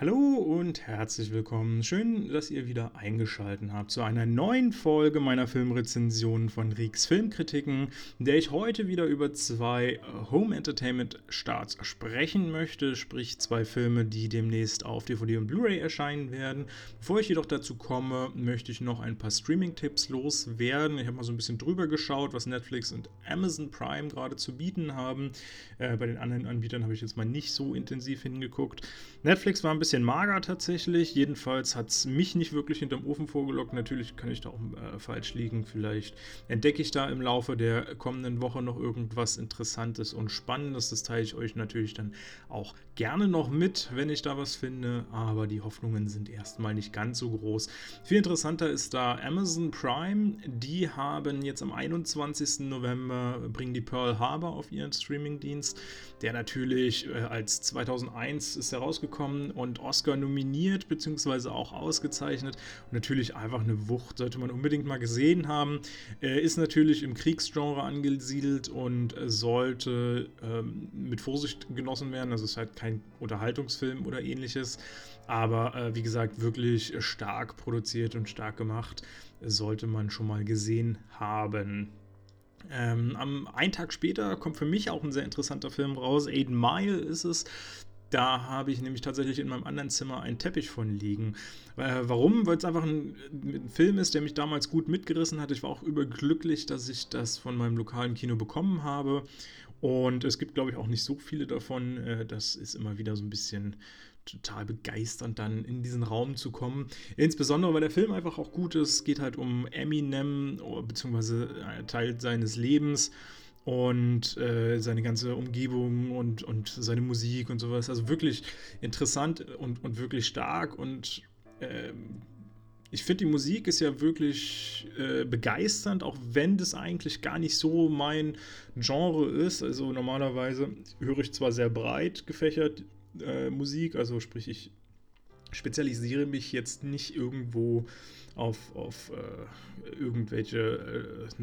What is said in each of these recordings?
Hallo und herzlich willkommen. Schön, dass ihr wieder eingeschaltet habt zu einer neuen Folge meiner Filmrezensionen von Rieks Filmkritiken, in der ich heute wieder über zwei Home Entertainment Starts sprechen möchte, sprich zwei Filme, die demnächst auf DVD und Blu-ray erscheinen werden. Bevor ich jedoch dazu komme, möchte ich noch ein paar Streaming-Tipps loswerden. Ich habe mal so ein bisschen drüber geschaut, was Netflix und Amazon Prime gerade zu bieten haben. Äh, bei den anderen Anbietern habe ich jetzt mal nicht so intensiv hingeguckt. Netflix war ein bisschen bisschen tatsächlich. Jedenfalls hat es mich nicht wirklich hinterm Ofen vorgelockt. Natürlich kann ich da auch äh, falsch liegen. Vielleicht entdecke ich da im Laufe der kommenden Woche noch irgendwas Interessantes und Spannendes. Das teile ich euch natürlich dann auch gerne noch mit, wenn ich da was finde. Aber die Hoffnungen sind erstmal nicht ganz so groß. Viel interessanter ist da Amazon Prime. Die haben jetzt am 21. November bringen die Pearl Harbor auf ihren Streamingdienst, der natürlich äh, als 2001 ist herausgekommen und Oscar nominiert bzw. auch ausgezeichnet. Und natürlich einfach eine Wucht, sollte man unbedingt mal gesehen haben. Äh, ist natürlich im Kriegsgenre angesiedelt und sollte ähm, mit Vorsicht genossen werden. Also es ist halt kein Unterhaltungsfilm oder ähnliches. Aber äh, wie gesagt, wirklich stark produziert und stark gemacht. Sollte man schon mal gesehen haben. Ähm, am einen Tag später kommt für mich auch ein sehr interessanter Film raus. Aiden Mile ist es. Da habe ich nämlich tatsächlich in meinem anderen Zimmer einen Teppich von liegen. Äh, warum? Weil es einfach ein, ein, Film ist, der mich damals gut mitgerissen hat. Ich war auch überglücklich, dass ich das von meinem lokalen Kino bekommen habe. Und es gibt, glaube ich, auch nicht so viele davon. Äh, das ist immer wieder so ein bisschen total begeisternd, dann in diesen Raum zu kommen. Insbesondere, weil der Film einfach auch gut ist. Es geht halt um Eminem, beziehungsweise Teil seines Lebens und äh, seine ganze Umgebung und, und seine Musik und sowas. Also wirklich interessant und, und wirklich stark und äh, ich finde, die Musik ist ja wirklich äh, begeisternd, auch wenn das eigentlich gar nicht so mein Genre ist. Also normalerweise höre ich zwar sehr breit gefächert äh, Musik, also sprich ich spezialisiere mich jetzt nicht irgendwo auf, auf äh, irgendwelche äh,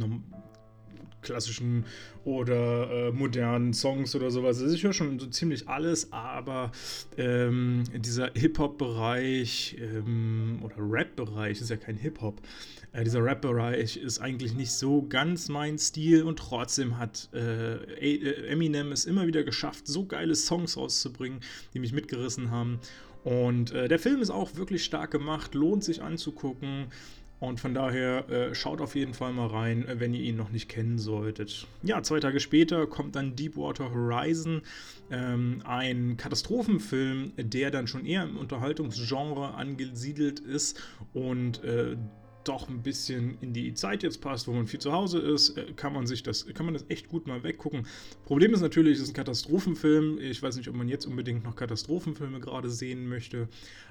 klassischen oder äh, modernen Songs oder sowas. Also ich höre schon so ziemlich alles, aber ähm, dieser Hip-Hop-Bereich ähm, oder Rap-Bereich ist ja kein Hip-Hop. Äh, dieser Rap-Bereich ist eigentlich nicht so ganz mein Stil und trotzdem hat äh, äh, Eminem es immer wieder geschafft, so geile Songs rauszubringen, die mich mitgerissen haben. Und äh, der Film ist auch wirklich stark gemacht, lohnt sich anzugucken. Und von daher äh, schaut auf jeden Fall mal rein, äh, wenn ihr ihn noch nicht kennen solltet. Ja, zwei Tage später kommt dann Deepwater Horizon, ähm, ein Katastrophenfilm, der dann schon eher im Unterhaltungsgenre angesiedelt ist und äh, doch ein bisschen in die Zeit jetzt passt, wo man viel zu Hause ist, äh, kann man sich das, kann man das echt gut mal weggucken. Problem ist natürlich, es ist ein Katastrophenfilm. Ich weiß nicht, ob man jetzt unbedingt noch Katastrophenfilme gerade sehen möchte,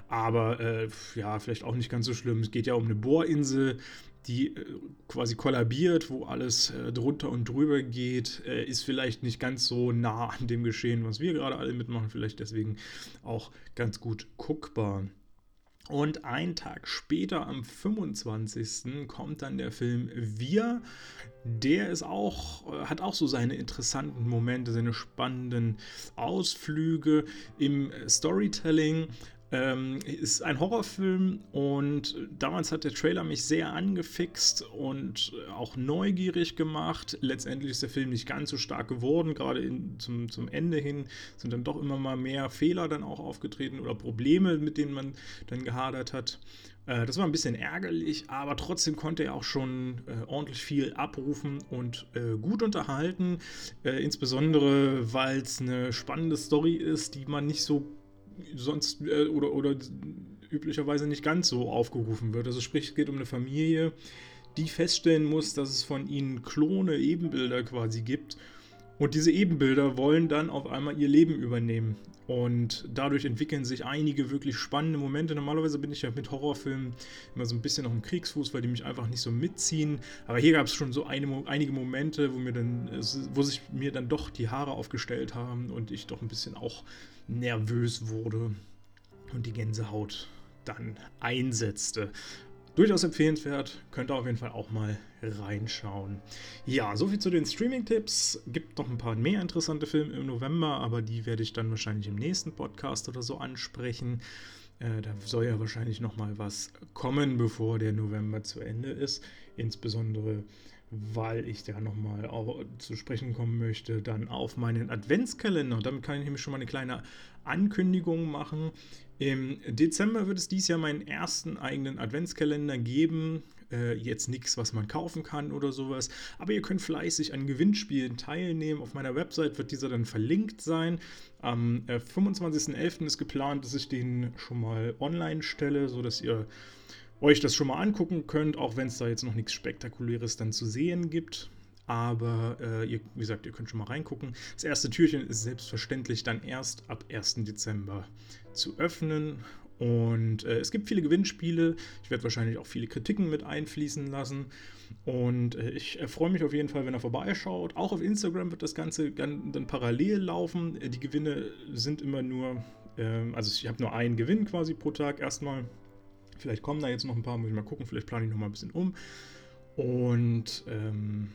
aber äh, ja, vielleicht auch nicht ganz so schlimm. Es geht ja um eine Bohrinsel, die äh, quasi kollabiert, wo alles äh, drunter und drüber geht, äh, ist vielleicht nicht ganz so nah an dem Geschehen, was wir gerade alle mitmachen, vielleicht deswegen auch ganz gut guckbar. Und einen Tag später, am 25. kommt dann der Film Wir. Der ist auch, äh, hat auch so seine interessanten Momente, seine spannenden Ausflüge im Storytelling. Ähm, ist ein Horrorfilm und damals hat der Trailer mich sehr angefixt und auch neugierig gemacht. Letztendlich ist der Film nicht ganz so stark geworden, gerade in, zum, zum Ende hin sind dann doch immer mal mehr Fehler dann auch aufgetreten oder Probleme, mit denen man dann gehadert hat. Äh, das war ein bisschen ärgerlich, aber trotzdem konnte er auch schon äh, ordentlich viel abrufen und äh, gut unterhalten. Äh, insbesondere, weil es eine spannende Story ist, die man nicht so sonst äh, oder, oder üblicherweise nicht ganz so aufgerufen wird. Also sprich, es geht um eine Familie, die feststellen muss, dass es von ihnen Klone, Ebenbilder quasi gibt. Und diese Ebenbilder wollen dann auf einmal ihr Leben übernehmen. Und dadurch entwickeln sich einige wirklich spannende Momente. Normalerweise bin ich ja mit Horrorfilmen immer so ein bisschen auf dem Kriegsfuß, weil die mich einfach nicht so mitziehen. Aber hier gab es schon so eine, einige Momente, wo, mir dann, wo sich mir dann doch die Haare aufgestellt haben und ich doch ein bisschen auch nervös wurde und die Gänsehaut dann einsetzte. durchaus empfehlenswert. Könnt ihr auf jeden Fall auch mal reinschauen. Ja, soviel zu den Streaming-Tipps. Gibt noch ein paar mehr interessante Filme im November, aber die werde ich dann wahrscheinlich im nächsten Podcast oder so ansprechen. Äh, da soll ja wahrscheinlich noch mal was kommen, bevor der November zu Ende ist. Insbesondere weil ich da nochmal zu sprechen kommen möchte, dann auf meinen Adventskalender. Damit kann ich nämlich schon mal eine kleine Ankündigung machen. Im Dezember wird es dieses Jahr meinen ersten eigenen Adventskalender geben. Äh, jetzt nichts, was man kaufen kann oder sowas. Aber ihr könnt fleißig an Gewinnspielen teilnehmen. Auf meiner Website wird dieser dann verlinkt sein. Am äh, 25.11. ist geplant, dass ich den schon mal online stelle, sodass ihr euch das schon mal angucken könnt, auch wenn es da jetzt noch nichts Spektakuläres dann zu sehen gibt. Aber äh, ihr, wie gesagt, ihr könnt schon mal reingucken. Das erste Türchen ist selbstverständlich dann erst ab 1. Dezember zu öffnen. Und äh, es gibt viele Gewinnspiele. Ich werde wahrscheinlich auch viele Kritiken mit einfließen lassen. Und äh, ich äh, freue mich auf jeden Fall, wenn er vorbeischaut. Auch auf Instagram wird das Ganze dann, dann parallel laufen. Äh, die Gewinne sind immer nur, ähm, also ich habe nur einen Gewinn quasi pro Tag erstmal. Vielleicht kommen da jetzt noch ein paar, muss ich mal gucken. Vielleicht plane ich noch mal ein bisschen um. Und ähm,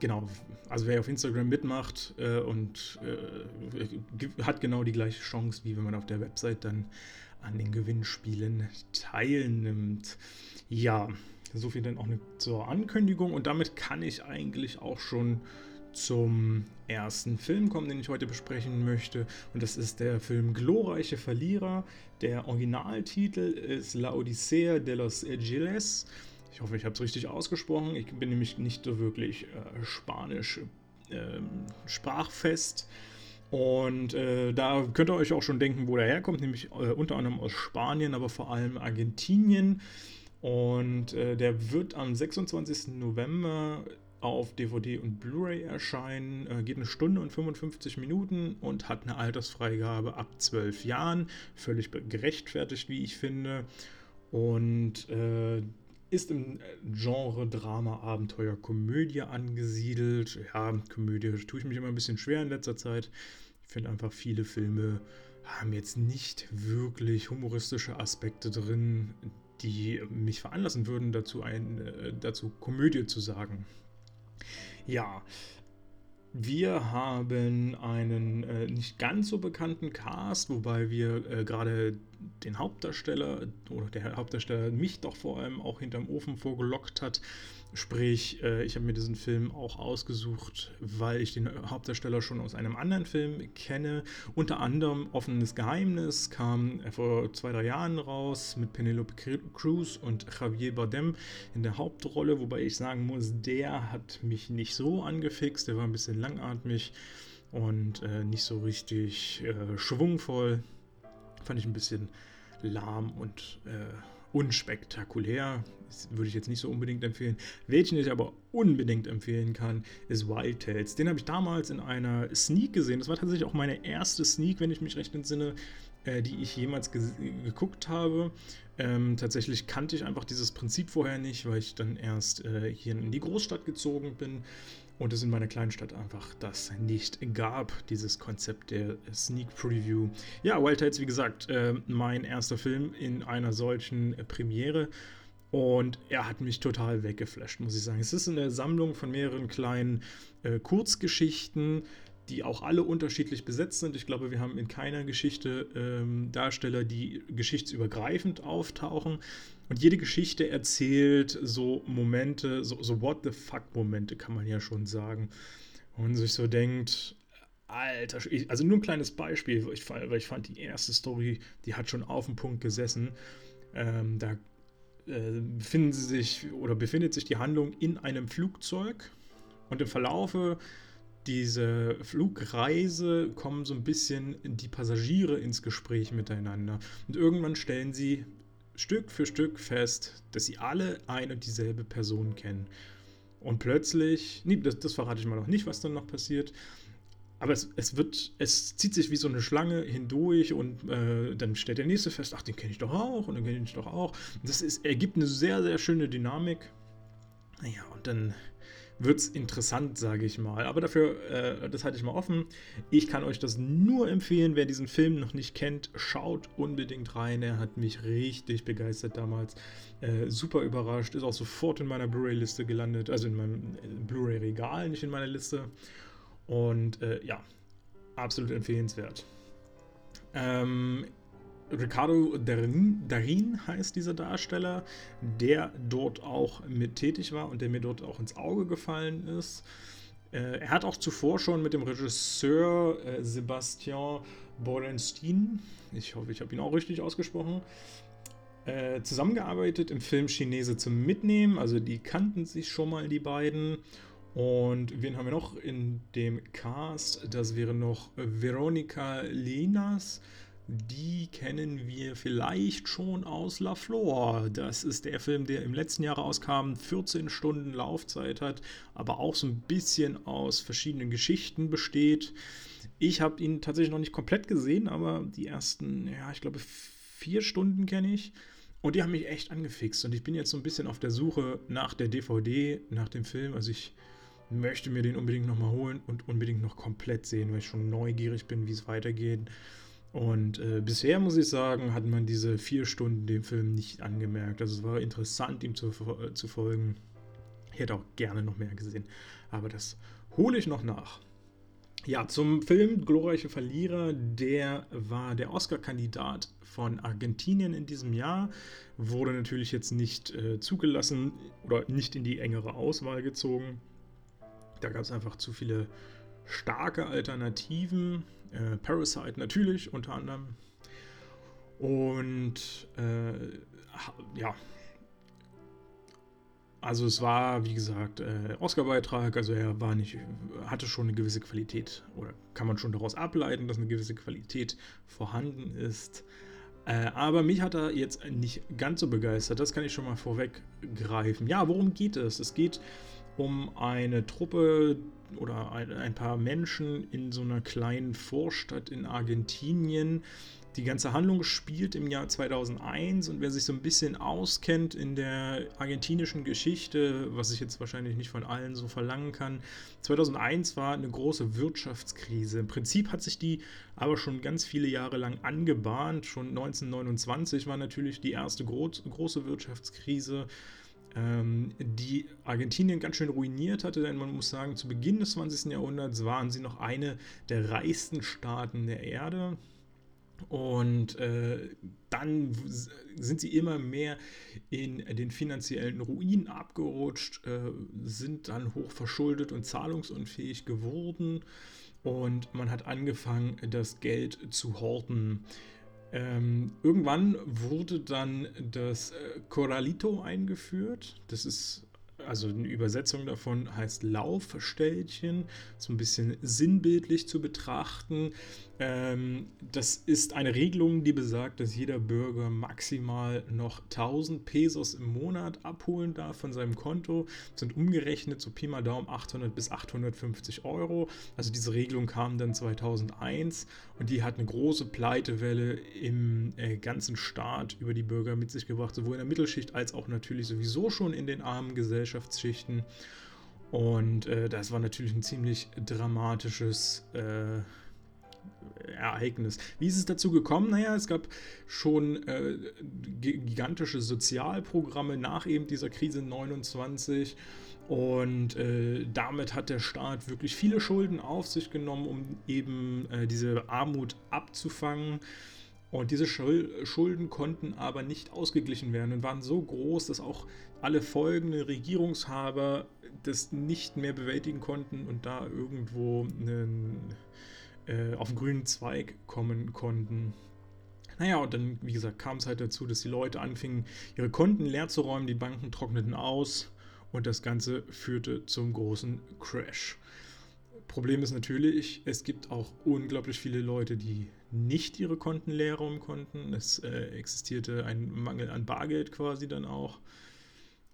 genau, also wer auf Instagram mitmacht äh, und äh, hat genau die gleiche Chance, wie wenn man auf der Website dann an den Gewinnspielen teilnimmt. Ja, so viel dann auch eine, zur Ankündigung und damit kann ich eigentlich auch schon zum ersten Film kommen, den ich heute besprechen möchte. Und das ist der Film Glorreiche Verlierer. Der Originaltitel ist La Odisea de los Giles. Ich hoffe, ich habe es richtig ausgesprochen. Ich bin nämlich nicht so wirklich äh, spanisch äh, sprachfest. Und äh, da könnt ihr euch auch schon denken, wo der herkommt, nämlich äh, unter anderem aus Spanien, aber vor allem Argentinien. Und äh, der wird am 26. November auf DVD und Blu-ray erscheinen, äh, geht eine Stunde und 55 Minuten und hat eine Altersfreigabe ab 12 Jahren. Völlig gerechtfertigt, wie ich finde. Und äh, ist im Genre Drama, Abenteuer, Komödie angesiedelt. Ja, Komödie tue ich mich immer ein bisschen schwer in letzter Zeit. Ich finde einfach, viele Filme haben jetzt nicht wirklich humoristische Aspekte drin, die mich veranlassen würden, dazu, ein, äh, dazu Komödie zu sagen. Ja, wir haben einen äh, nicht ganz so bekannten Cast, wobei wir äh, gerade den Hauptdarsteller oder der Hauptdarsteller mich doch vor allem auch hinterm Ofen vorgelockt hat. Sprich, äh, ich habe mir diesen Film auch ausgesucht, weil ich den Hauptdarsteller schon aus einem anderen Film kenne. Unter anderem Offenes Geheimnis kam vor zwei, drei Jahren raus mit Penelope Cruz und Javier Bardem in der Hauptrolle, wobei ich sagen muss, der hat mich nicht so angefixt, der war ein bisschen langatmig und äh, nicht so richtig äh, schwungvoll. Fand ich ein bisschen lahm und äh, unspektakulär. Das würde ich jetzt nicht so unbedingt empfehlen. Welchen ich aber unbedingt empfehlen kann, ist Wild Tales. Den habe ich damals in einer Sneak gesehen. Das war tatsächlich auch meine erste Sneak, wenn ich mich recht entsinne, äh, die ich jemals ge geguckt habe. Ähm, tatsächlich kannte ich einfach dieses Prinzip vorher nicht, weil ich dann erst äh, hier in die Großstadt gezogen bin und es in meiner kleinen Stadt einfach das nicht gab, dieses Konzept der Sneak Preview. Ja, Wild Tales, wie gesagt, äh, mein erster Film in einer solchen äh, Premiere. Und er hat mich total weggeflasht, muss ich sagen. Es ist eine Sammlung von mehreren kleinen äh, Kurzgeschichten, die auch alle unterschiedlich besetzt sind. Ich glaube, wir haben in keiner Geschichte ähm, Darsteller, die geschichtsübergreifend auftauchen. Und jede Geschichte erzählt so Momente, so, so What the fuck-Momente, kann man ja schon sagen. Und sich so denkt, Alter, also nur ein kleines Beispiel, weil ich, weil ich fand, die erste Story, die hat schon auf dem Punkt gesessen. Ähm, da äh, befinden sie sich oder befindet sich die Handlung in einem Flugzeug und im Verlaufe dieser Flugreise kommen so ein bisschen die Passagiere ins Gespräch miteinander. Und irgendwann stellen sie Stück für Stück fest, dass sie alle ein und dieselbe Person kennen. Und plötzlich, nee, das, das verrate ich mal noch nicht, was dann noch passiert. Aber es, es wird, es zieht sich wie so eine Schlange hindurch und äh, dann stellt der nächste fest, ach, den kenne ich doch auch und den kenne ich doch auch. Das ist, ergibt eine sehr, sehr schöne Dynamik. Naja, und dann wird es interessant, sage ich mal. Aber dafür, äh, das halte ich mal offen. Ich kann euch das nur empfehlen, wer diesen Film noch nicht kennt, schaut unbedingt rein. Er hat mich richtig begeistert damals. Äh, super überrascht, ist auch sofort in meiner Blu-ray-Liste gelandet, also in meinem äh, Blu-ray-Regal, nicht in meiner Liste. Und äh, ja, absolut empfehlenswert. Ähm, Ricardo Darin, Darin heißt dieser Darsteller, der dort auch mit tätig war und der mir dort auch ins Auge gefallen ist. Äh, er hat auch zuvor schon mit dem Regisseur äh, Sebastian Borenstein, ich hoffe, ich habe ihn auch richtig ausgesprochen, äh, zusammengearbeitet im Film Chinese zum Mitnehmen. Also die kannten sich schon mal, die beiden. Und wen haben wir noch in dem Cast? Das wäre noch Veronica Linas die kennen wir vielleicht schon aus La Flor. Das ist der Film, der im letzten Jahr rauskam, 14 Stunden Laufzeit hat, aber auch so ein bisschen aus verschiedenen Geschichten besteht. Ich habe ihn tatsächlich noch nicht komplett gesehen, aber die ersten, ja, ich glaube, vier Stunden kenne ich. Und die haben mich echt angefixt. Und ich bin jetzt so ein bisschen auf der Suche nach der DVD, nach dem Film. Also ich möchte mir den unbedingt nochmal holen und unbedingt noch komplett sehen, weil ich schon neugierig bin, wie es weitergeht. Und äh, bisher muss ich sagen, hat man diese vier Stunden dem Film nicht angemerkt. Also es war interessant, ihm zu, äh, zu folgen. Ich hätte auch gerne noch mehr gesehen, aber das hole ich noch nach. Ja, zum Film Glorreiche Verlierer, der war der Oscar-Kandidat von Argentinien in diesem Jahr, wurde natürlich jetzt nicht äh, zugelassen oder nicht in die engere Auswahl gezogen. Da gab es einfach zu viele starke Alternativen. Äh, Parasite natürlich unter anderem. Und äh, ja, also es war, wie gesagt, äh, Oscar-Beitrag, also er war nicht, hatte schon eine gewisse Qualität oder kann man schon daraus ableiten, dass eine gewisse Qualität vorhanden ist. Äh, aber mich hat er jetzt nicht ganz so begeistert, das kann ich schon mal vorweggreifen. Ja, worum geht es? Es geht um eine Truppe oder ein, paar Menschen in so einer kleinen Vorstadt in Argentinien. Die ganze Handlung spielt im Jahr 2001 und wer sich so ein bisschen auskennt in der argentinischen Geschichte, was ich jetzt wahrscheinlich nicht von allen so verlangen kann, 2001 war eine große Wirtschaftskrise. Im Prinzip hat sich die aber schon ganz viele Jahre lang angebahnt. Schon 1929 war natürlich die erste große Wirtschaftskrise die Argentinien ganz schön ruiniert hatte, denn man muss sagen, zu Beginn des 20. Jahrhunderts waren sie noch eine der reichsten Staaten der Erde. Und äh, dann sind sie immer mehr in den finanziellen Ruin abgerutscht, äh, sind dann hoch verschuldet und zahlungsunfähig geworden. Und man hat angefangen, das Geld zu horten. Ähm, irgendwann wurde dann das äh, Corralito eingeführt. Das ist also eine Übersetzung davon heißt Laufstellchen, so ein bisschen sinnbildlich zu betrachten. Ähm, das ist eine Regelung, die besagt, dass jeder Bürger maximal noch 1000 Pesos im Monat abholen darf von seinem Konto. Das sind umgerechnet so Pi mal Daumen 800 bis 850 Euro. Also diese Regelung kam dann 2001 und die hat eine große Pleitewelle im äh, ganzen Staat über die Bürger mit sich gebracht, sowohl in der Mittelschicht als auch natürlich sowieso schon in den armen Gesellschaftsschichten. Und äh, das war natürlich ein ziemlich dramatisches äh, Ereignis. Wie ist es dazu gekommen? Naja, es gab schon äh, gigantische Sozialprogramme nach eben dieser Krise 29 und äh, damit hat der Staat wirklich viele Schulden auf sich genommen, um eben äh, diese Armut abzufangen. Und diese Schulden konnten aber nicht ausgeglichen werden und waren so groß, dass auch alle folgenden Regierungshaber das nicht mehr bewältigen konnten und da irgendwo einen äh, auf den grünen Zweig kommen konnten. Naja, und dann, wie gesagt, kam es halt dazu, dass die Leute anfingen, ihre Konten leer zu räumen, die Banken trockneten aus und das Ganze führte zum großen Crash. Problem ist natürlich, es gibt auch unglaublich viele Leute, die nicht ihre Konten leer räumen konnten. Es äh, existierte ein Mangel an Bargeld quasi dann auch.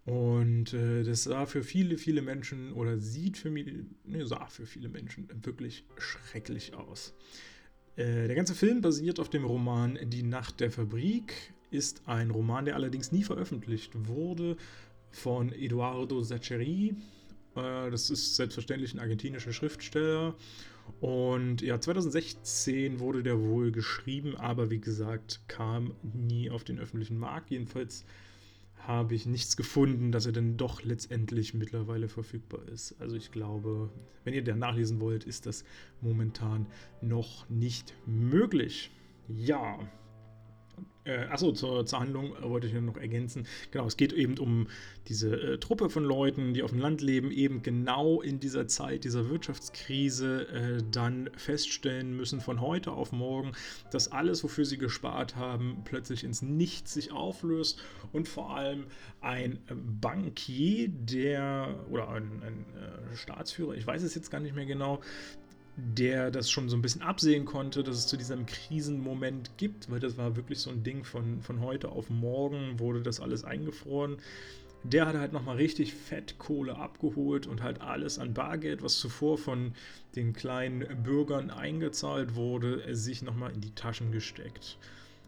Und äh, das sah für viele, viele Menschen oder sieht für, mich, ne, sah für viele Menschen wirklich schrecklich aus. Äh, der ganze Film basiert auf dem Roman Die Nacht der Fabrik, ist ein Roman, der allerdings nie veröffentlicht wurde, von Eduardo Sacheri. Äh, das ist selbstverständlich ein argentinischer Schriftsteller. Und ja, 2016 wurde der wohl geschrieben, aber wie gesagt, kam nie auf den öffentlichen Markt. Jedenfalls habe ich nichts gefunden, dass er dann doch letztendlich mittlerweile verfügbar ist. Also ich glaube, wenn ihr da nachlesen wollt, ist das momentan noch nicht möglich. Ja, äh, achso, zur, zur Handlung wollte ich noch ergänzen. Genau, es geht eben um diese äh, Truppe von Leuten, die auf dem Land leben, eben genau in dieser Zeit dieser Wirtschaftskrise äh, dann feststellen müssen von heute auf morgen, dass alles, wofür sie gespart haben, plötzlich ins Nichts sich auflöst und vor allem ein Bankier, der oder ein, ein äh, Staatsführer, ich weiß es jetzt gar nicht mehr genau, der das schon so ein bisschen absehen konnte, dass es zu diesem Krisenmoment gibt, weil das war wirklich so ein Ding von, von heute auf morgen, wurde das alles eingefroren. Der hat halt nochmal richtig fett Kohle abgeholt und halt alles an Bargeld, was zuvor von den kleinen Bürgern eingezahlt wurde, sich nochmal in die Taschen gesteckt.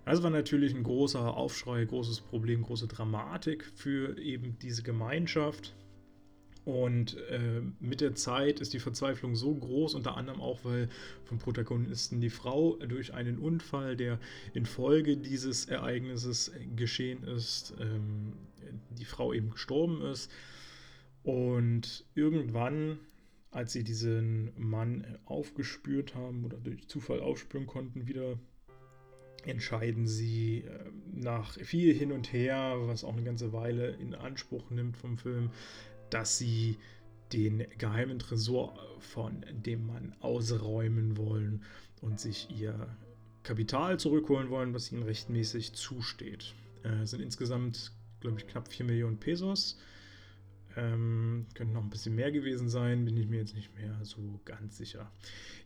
Also war natürlich ein großer Aufschrei, großes Problem, große Dramatik für eben diese Gemeinschaft. Und äh, mit der Zeit ist die Verzweiflung so groß, unter anderem auch, weil vom Protagonisten die Frau durch einen Unfall, der infolge dieses Ereignisses geschehen ist, ähm, die Frau eben gestorben ist. Und irgendwann, als sie diesen Mann aufgespürt haben oder durch Zufall aufspüren konnten, wieder entscheiden sie äh, nach viel hin und her, was auch eine ganze Weile in Anspruch nimmt vom Film, dass sie den geheimen Tresor von dem Mann ausräumen wollen und sich ihr Kapital zurückholen wollen, was ihnen rechtmäßig zusteht. Äh, sind insgesamt, glaube ich, knapp 4 Millionen Pesos. Ähm, könnte noch ein bisschen mehr gewesen sein, bin ich mir jetzt nicht mehr so ganz sicher.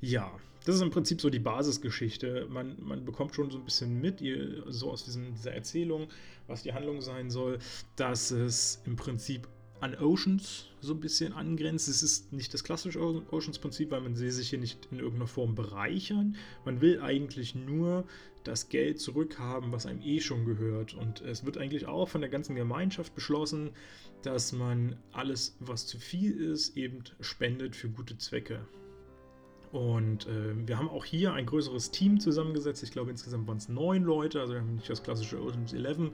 Ja, das ist im Prinzip so die Basisgeschichte. Man, man bekommt schon so ein bisschen mit, ihr, so aus diesem, dieser Erzählung, was die Handlung sein soll, dass es im Prinzip an Oceans so ein bisschen angrenzt. Es ist nicht das klassische Oceans-Prinzip, weil man sie sich hier nicht in irgendeiner Form bereichern. Man will eigentlich nur das Geld zurückhaben, was einem eh schon gehört. Und es wird eigentlich auch von der ganzen Gemeinschaft beschlossen, dass man alles, was zu viel ist, eben spendet für gute Zwecke. Und äh, wir haben auch hier ein größeres Team zusammengesetzt. Ich glaube, insgesamt waren es neun Leute. Also wir haben nicht das klassische Ocean's 11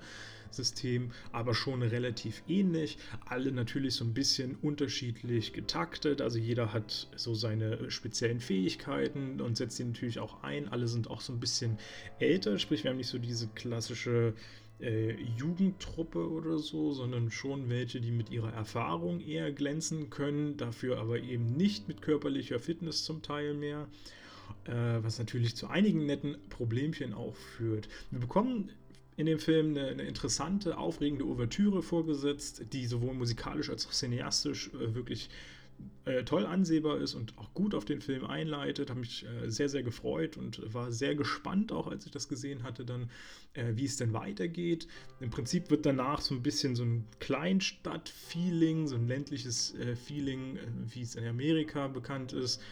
System, aber schon relativ ähnlich. Alle natürlich so ein bisschen unterschiedlich getaktet. Also jeder hat so seine speziellen Fähigkeiten und setzt sie natürlich auch ein. Alle sind auch so ein bisschen älter, sprich, wir haben nicht so diese klassische äh, Jugendtruppe oder so, sondern schon welche, die mit ihrer Erfahrung eher glänzen können, dafür aber eben nicht mit körperlicher Fitness zum Teil mehr. Äh, was natürlich zu einigen netten Problemchen auch führt. Wir bekommen in dem Film eine, eine, interessante, aufregende Ouvertüre vorgesetzt, die sowohl musikalisch als auch cineastisch äh, wirklich äh, toll ansehbar ist und auch gut auf den Film einleitet. Habe mich äh, sehr, sehr gefreut und war sehr gespannt, auch als ich das gesehen hatte, dann, äh, wie es denn weitergeht. Im Prinzip wird danach so ein bisschen so ein Kleinstadt-Feeling, so ein ländliches äh, Feeling, äh, wie es in Amerika bekannt ist.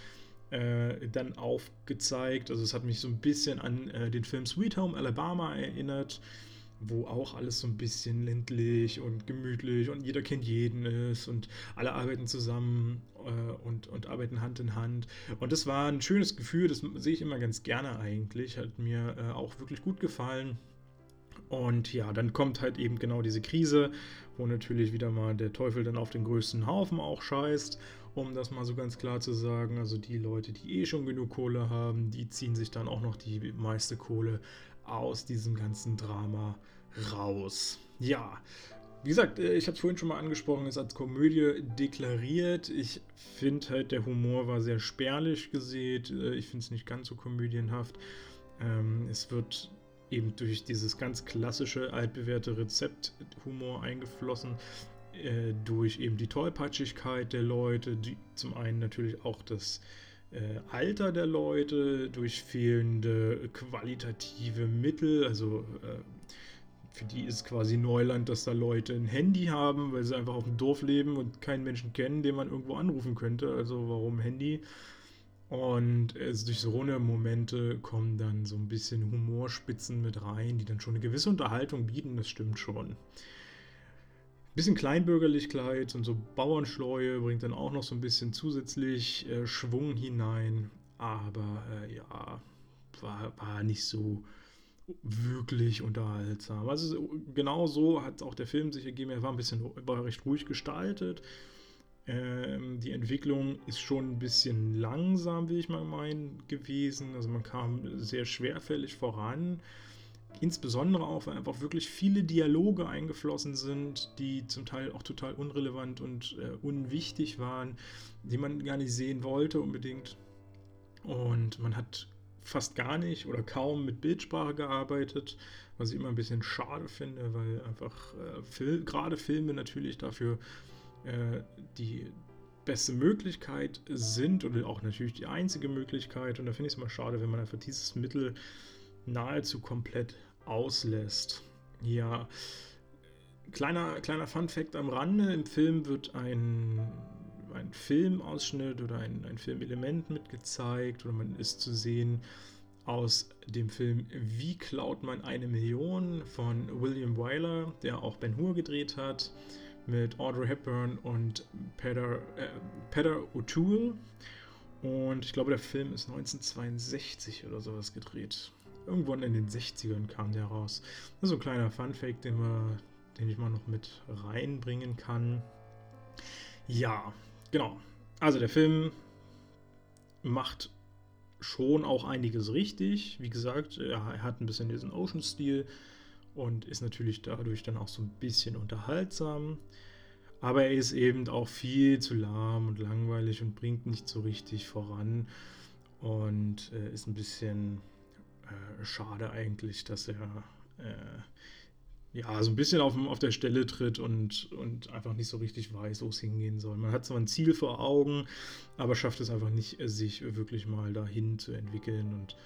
Äh, dann aufgezeigt. Also es hat mich so ein bisschen an den Film Sweet Home Alabama erinnert wo auch alles so ein bisschen ländlich und gemütlich und jeder kennt jeden ist und alle arbeiten zusammen äh, und, und arbeiten Hand in Hand. Und das war ein schönes Gefühl, das sehe ich immer ganz gerne eigentlich, hat mir äh, auch wirklich gut gefallen. Und ja, dann kommt halt eben genau diese Krise, wo natürlich wieder mal der Teufel dann auf den größten Haufen auch scheißt, um das mal so ganz klar zu sagen. Also die Leute, die eh schon genug Kohle haben, die ziehen sich dann auch noch die meiste Kohle aus diesem ganzen Drama raus. Ja, wie gesagt, äh, ich habe es vorhin schon mal angesprochen, ist als Komödie deklariert. Ich finde halt, der Humor war sehr spärlich gesät. Äh, ich finde es nicht ganz so komödienhaft. Ähm, es wird eben durch dieses ganz klassische, altbewährte Rezept Humor eingeflossen, äh, durch eben die Tollpatschigkeit der Leute, die zum einen natürlich auch das äh, Alter der Leute, durch fehlende qualitative Mittel, also äh, für die ist quasi Neuland, dass da Leute ein Handy haben, weil sie einfach auf dem Dorf leben und keinen Menschen kennen, den man irgendwo anrufen könnte. Also warum Handy? Und also durch so eine Momente kommen dann so ein bisschen Humorspitzen mit rein, die dann schon eine gewisse Unterhaltung bieten, das stimmt schon. Bisschen Kleinbürgerlichkeit und so Bauernschleue bringt dann auch noch so ein bisschen zusätzlich äh, Schwung hinein. Aber äh, ja, war, war nicht so wirklich unterhaltsam. Also genau so hat auch der Film sich ergeben. Er war ein bisschen war recht ruhig gestaltet. Ähm, die Entwicklung ist schon ein bisschen langsam, wie ich mal meinen, gewesen. Also man kam sehr schwerfällig voran. Insbesondere auch, weil einfach wirklich viele Dialoge eingeflossen sind, die zum Teil auch total unrelevant und äh, unwichtig waren, die man gar nicht sehen wollte unbedingt. Und man hat fast gar nicht oder kaum mit Bildsprache gearbeitet, was ich immer ein bisschen schade finde, weil einfach äh, Fil gerade Filme natürlich dafür äh, die beste Möglichkeit sind oder auch natürlich die einzige Möglichkeit. Und da finde ich es immer schade, wenn man einfach dieses Mittel nahezu komplett auslässt. Ja, kleiner, kleiner Fun-Fact am Rande: Im Film wird ein, ein Filmausschnitt oder ein, ein Filmelement mitgezeigt oder man ist zu sehen aus dem Film Wie klaut man eine Million von William Wyler, der auch Ben Hur gedreht hat, mit Audrey Hepburn und Peter, äh, Peter O'Toole. Und ich glaube, der Film ist 1962 oder sowas gedreht irgendwann in den 60ern kam der raus. Das ist so ein kleiner Funfact, den, den ich mal noch mit reinbringen kann. Ja, genau. Also der Film macht schon auch einiges richtig. Wie gesagt, er hat ein bisschen diesen Ocean-Stil und ist natürlich dadurch dann auch so ein bisschen unterhaltsam. Aber er ist eben auch viel zu lahm und langweilig und bringt nicht so richtig voran und äh, ist ein bisschen äh, schade eigentlich, dass er äh, ja so ein bisschen auf, auf der Stelle tritt und, und einfach nicht so richtig weiß, wo es hingehen soll. Man hat zwar ein Ziel vor Augen, aber schafft es einfach nicht, sich wirklich mal dahin zu entwickeln und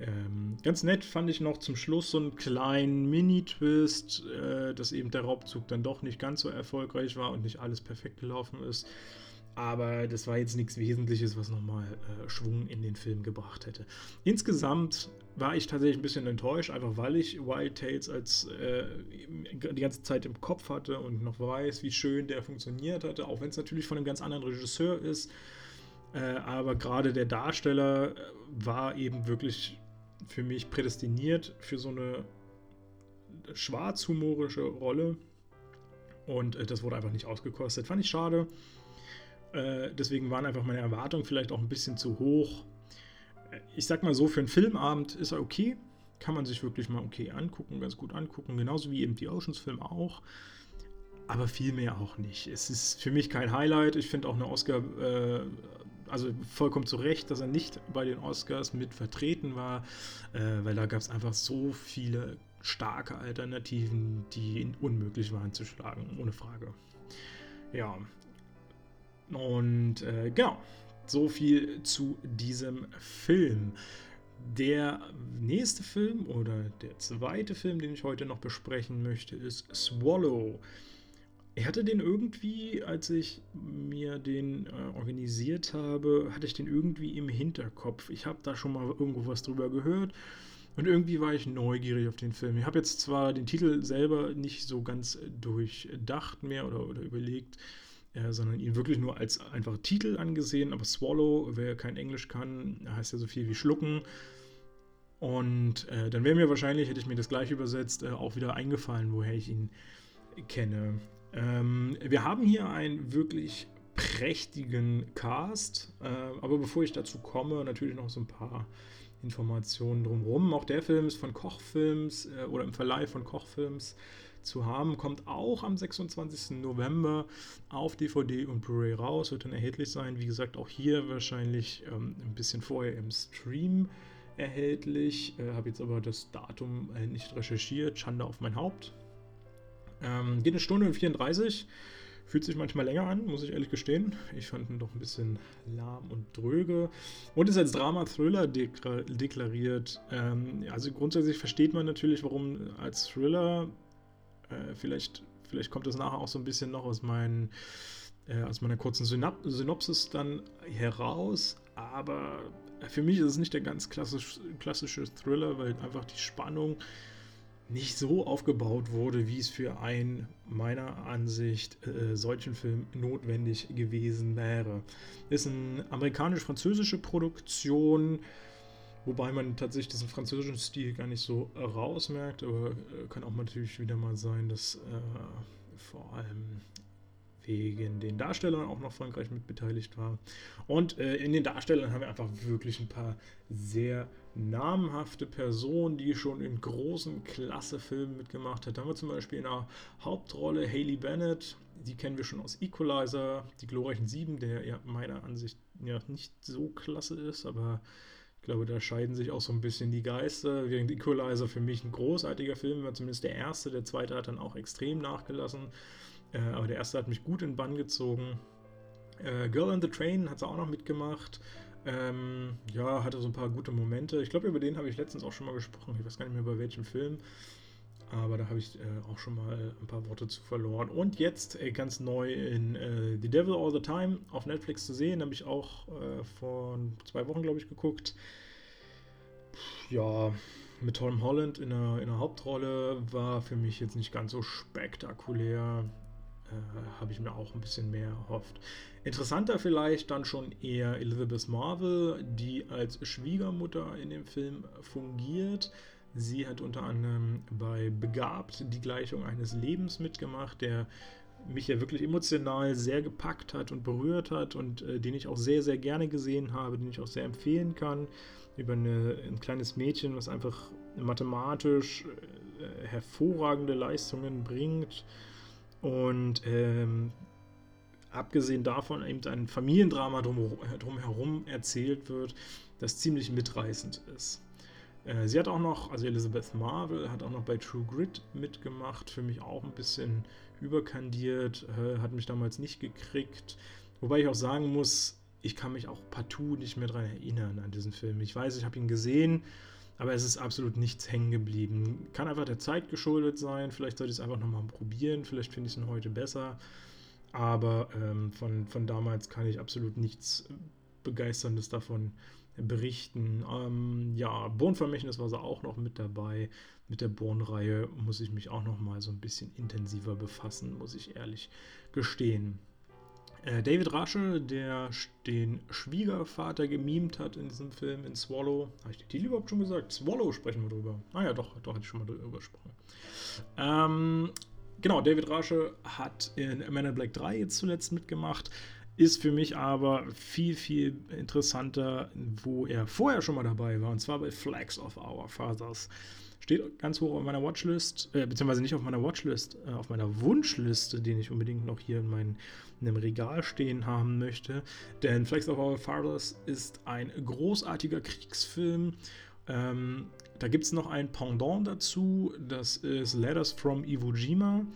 ähm, ganz nett fand ich noch zum Schluss so einen kleinen Mini-Twist, äh, dass eben der Raubzug dann doch nicht ganz so erfolgreich war und nicht alles perfekt gelaufen ist. Aber das war jetzt nichts Wesentliches, was nochmal äh, Schwung in den Film gebracht hätte. Insgesamt war ich tatsächlich ein bisschen enttäuscht, einfach weil ich Wild Tales als äh, die ganze Zeit im Kopf hatte und noch weiß, wie schön der funktioniert hatte, auch wenn es natürlich von einem ganz anderen Regisseur ist. Äh, aber gerade der Darsteller äh, war eben wirklich für mich prädestiniert für so eine schwarzhumorische Rolle. Und äh, das wurde einfach nicht ausgekostet. Fand ich schade. Äh, deswegen waren einfach meine Erwartungen vielleicht auch ein bisschen zu hoch ich sag mal so, für einen Filmabend ist er okay. Kann man sich wirklich mal okay angucken, ganz gut angucken. Genauso wie eben die Oceans-Filme auch. Aber viel mehr auch nicht. Es ist für mich kein Highlight. Ich finde auch eine Oscar, äh, also vollkommen zu Recht, dass er nicht bei den Oscars mit vertreten war, äh, weil da gab es einfach so viele starke Alternativen, die unmöglich waren zu schlagen, ohne Frage. Ja. Und äh, genau, so viel zu diesem Film. Der nächste Film oder der zweite Film, den ich heute noch besprechen möchte, ist Swallow. Ich hatte den irgendwie, als ich mir den äh, organisiert habe, hatte ich den irgendwie im Hinterkopf. Ich habe da schon mal irgendwo was drüber gehört und irgendwie war ich neugierig auf den Film. Ich habe jetzt zwar den Titel selber nicht so ganz durchdacht mehr oder, oder überlegt, äh, sondern ihn wirklich nur als einfach Titel angesehen. Aber Swallow, wer kein Englisch kann, heißt ja so viel wie schlucken. Und äh, dann wäre mir wahrscheinlich, hätte ich mir das gleich übersetzt, äh, auch wieder eingefallen, woher ich ihn kenne. Ähm, wir haben hier einen wirklich prächtigen Cast. Äh, aber bevor ich dazu komme, natürlich noch so ein paar Informationen drumherum. Auch der Film ist von Kochfilms äh, oder im Verleih von Kochfilms zu haben. Kommt auch am 26. November auf DVD und Blu-ray raus, wird dann erhältlich sein. Wie gesagt, auch hier wahrscheinlich ähm, ein bisschen vorher im Stream erhältlich. Äh, Habe jetzt aber das Datum äh, nicht recherchiert. Schande auf mein Haupt. Ähm, geht eine Stunde und 34. Fühlt sich manchmal länger an, muss ich ehrlich gestehen. Ich fand ihn doch ein bisschen lahm und dröge. Und ist als Drama-Thriller deklariert. Ähm, also grundsätzlich versteht man natürlich, warum als Thriller äh, vielleicht, vielleicht kommt das nachher auch so ein bisschen noch aus, meinen, äh, aus meiner kurzen Synap Synopsis dann heraus. Aber für mich ist es nicht der ganz klassisch, klassische Thriller, weil einfach die Spannung nicht so aufgebaut wurde, wie es für einen meiner Ansicht äh, solchen Film notwendig gewesen wäre. Ist eine amerikanisch-französische Produktion, wobei man tatsächlich diesen französischen Stil gar nicht so rausmerkt, aber äh, kann auch natürlich wieder mal sein, dass äh, vor allem wegen den Darstellern auch noch Frankreich mit beteiligt war. Und äh, in den Darstellern haben wir einfach wirklich ein paar sehr namhafte Personen, die schon in großen Klassefilmen mitgemacht hat. Da haben wir zum Beispiel in der Hauptrolle Haley Bennett, die kennen wir schon aus Equalizer, die glorreichen Sieben, der ja meiner Ansicht ja nicht so klasse ist, aber ich glaube, da scheiden sich auch so ein bisschen die Geister. Während Equalizer für mich ein großartiger Film war, zumindest der erste, der zweite hat dann auch extrem nachgelassen. Äh, aber der erste hat mich gut in Bann gezogen. Äh, Girl on the Train hat sie auch noch mitgemacht. Ähm, ja, hatte so ein paar gute Momente. Ich glaube, über den habe ich letztens auch schon mal gesprochen. Ich weiß gar nicht mehr über welchen Film. Aber da habe ich äh, auch schon mal ein paar Worte zu verloren. Und jetzt äh, ganz neu in äh, The Devil All the Time auf Netflix zu sehen. Habe ich auch äh, vor zwei Wochen, glaube ich, geguckt. Ja, mit Tom Holland in der, in der Hauptrolle war für mich jetzt nicht ganz so spektakulär. Äh, habe ich mir auch ein bisschen mehr erhofft. Interessanter vielleicht dann schon eher Elizabeth Marvel, die als Schwiegermutter in dem Film fungiert. Sie hat unter anderem bei Begabt die Gleichung eines Lebens mitgemacht, der mich ja wirklich emotional sehr gepackt hat und berührt hat und äh, den ich auch sehr, sehr gerne gesehen habe, den ich auch sehr empfehlen kann. Über eine, ein kleines Mädchen, was einfach mathematisch äh, hervorragende Leistungen bringt und ähm, abgesehen davon eben ein Familiendrama drum, drumherum erzählt wird, das ziemlich mitreißend ist. Äh, sie hat auch noch, also Elizabeth Marvel hat auch noch bei True Grit mitgemacht, für mich auch ein bisschen überkandiert, äh, hat mich damals nicht gekriegt. Wobei ich auch sagen muss, ich kann mich auch partout nicht mehr daran erinnern an diesen Film. Ich weiß, ich habe ihn gesehen, aber es ist absolut nichts hängen geblieben. Kann einfach der Zeit geschuldet sein. Vielleicht sollte ich es einfach nochmal probieren. Vielleicht finde ich es ihn heute besser. Aber ähm, von, von damals kann ich absolut nichts Begeisterndes davon berichten. Ähm, ja, Bohnenvermächtnis war sie auch noch mit dabei. Mit der Bohn-Reihe muss ich mich auch noch mal so ein bisschen intensiver befassen, muss ich ehrlich gestehen. Äh, David Rasche, der den Schwiegervater gemimt hat in diesem Film, in Swallow. Habe ich den Titel überhaupt schon gesagt? Swallow sprechen wir drüber. Ah ja, doch, doch hatte ich schon mal drüber gesprochen. Ähm, genau, David Rasche hat in Man in Black 3 jetzt zuletzt mitgemacht. Ist für mich aber viel, viel interessanter, wo er vorher schon mal dabei war, und zwar bei Flags of Our Fathers. Steht ganz hoch auf meiner Watchlist, äh, beziehungsweise nicht auf meiner Watchlist, äh, auf meiner Wunschliste, den ich unbedingt noch hier in, mein, in einem Regal stehen haben möchte. Denn Flags of Our Fathers ist ein großartiger Kriegsfilm. Ähm, da gibt es noch ein Pendant dazu, das ist Letters from Iwo Jima.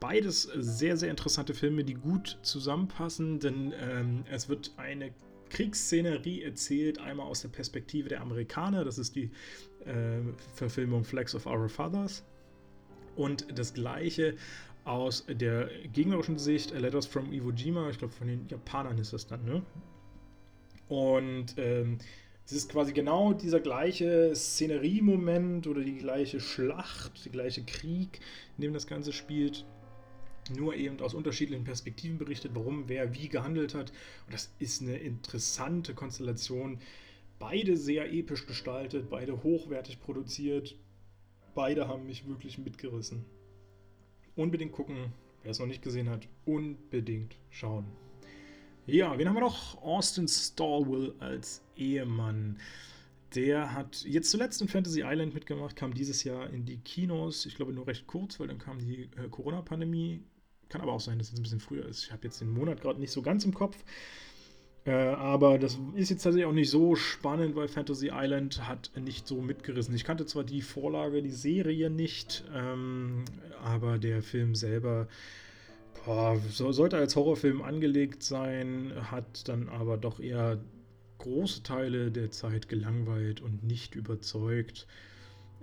Beides sehr, sehr interessante Filme, die gut zusammenpassen, denn ähm, es wird eine Kriegsszenerie erzählt, einmal aus der Perspektive der Amerikaner, das ist die äh, Verfilmung Flags of Our Fathers, und das gleiche aus der gegnerischen Sicht, Letters from Iwo Jima, ich glaube von den Japanern ist das dann, ne? Und ähm, es ist quasi genau dieser gleiche Szeneriemoment oder die gleiche Schlacht, der gleiche Krieg, in dem das Ganze spielt nur eben aus unterschiedlichen Perspektiven berichtet, warum wer wie gehandelt hat. Und das ist eine interessante Konstellation. Beide sehr episch gestaltet, beide hochwertig produziert. Beide haben mich wirklich mitgerissen. Unbedingt gucken, wer es noch nicht gesehen hat, unbedingt schauen. Ja, wen haben wir noch? Austin Stallwell als Ehemann. Der hat jetzt zuletzt in Fantasy Island mitgemacht, kam dieses Jahr in die Kinos. Ich glaube nur recht kurz, weil dann kam die äh, Corona-Pandemie. Kann aber auch sein, dass es ein bisschen früher ist. Ich habe jetzt den Monat gerade nicht so ganz im Kopf. Äh, aber das ist jetzt tatsächlich auch nicht so spannend, weil Fantasy Island hat nicht so mitgerissen. Ich kannte zwar die Vorlage, die Serie nicht, ähm, aber der Film selber boah, so, sollte als Horrorfilm angelegt sein, hat dann aber doch eher große Teile der Zeit gelangweilt und nicht überzeugt.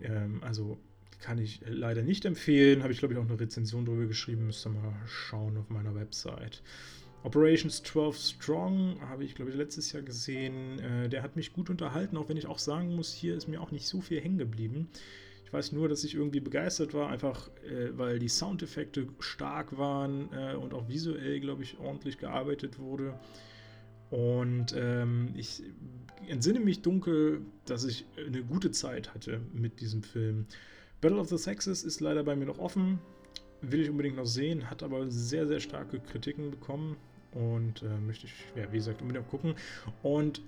Ähm, also kann ich leider nicht empfehlen. Habe ich, glaube ich, auch eine Rezension drüber geschrieben. Müsst ihr mal schauen auf meiner Website. Operations 12 Strong habe ich, glaube ich, letztes Jahr gesehen. Äh, der hat mich gut unterhalten, auch wenn ich auch sagen muss, hier ist mir auch nicht so viel hängen geblieben. Ich weiß nur, dass ich irgendwie begeistert war, einfach äh, weil die Soundeffekte stark waren äh, und auch visuell, glaube ich, ordentlich gearbeitet wurde. Und ähm, ich entsinne mich dunkel, dass ich eine gute Zeit hatte mit diesem Film. Battle of the Sexes ist leider bei mir noch offen. Will ich unbedingt noch sehen, hat aber sehr, sehr starke Kritiken bekommen. Und äh, möchte ich, ja, wie gesagt, unbedingt gucken. Und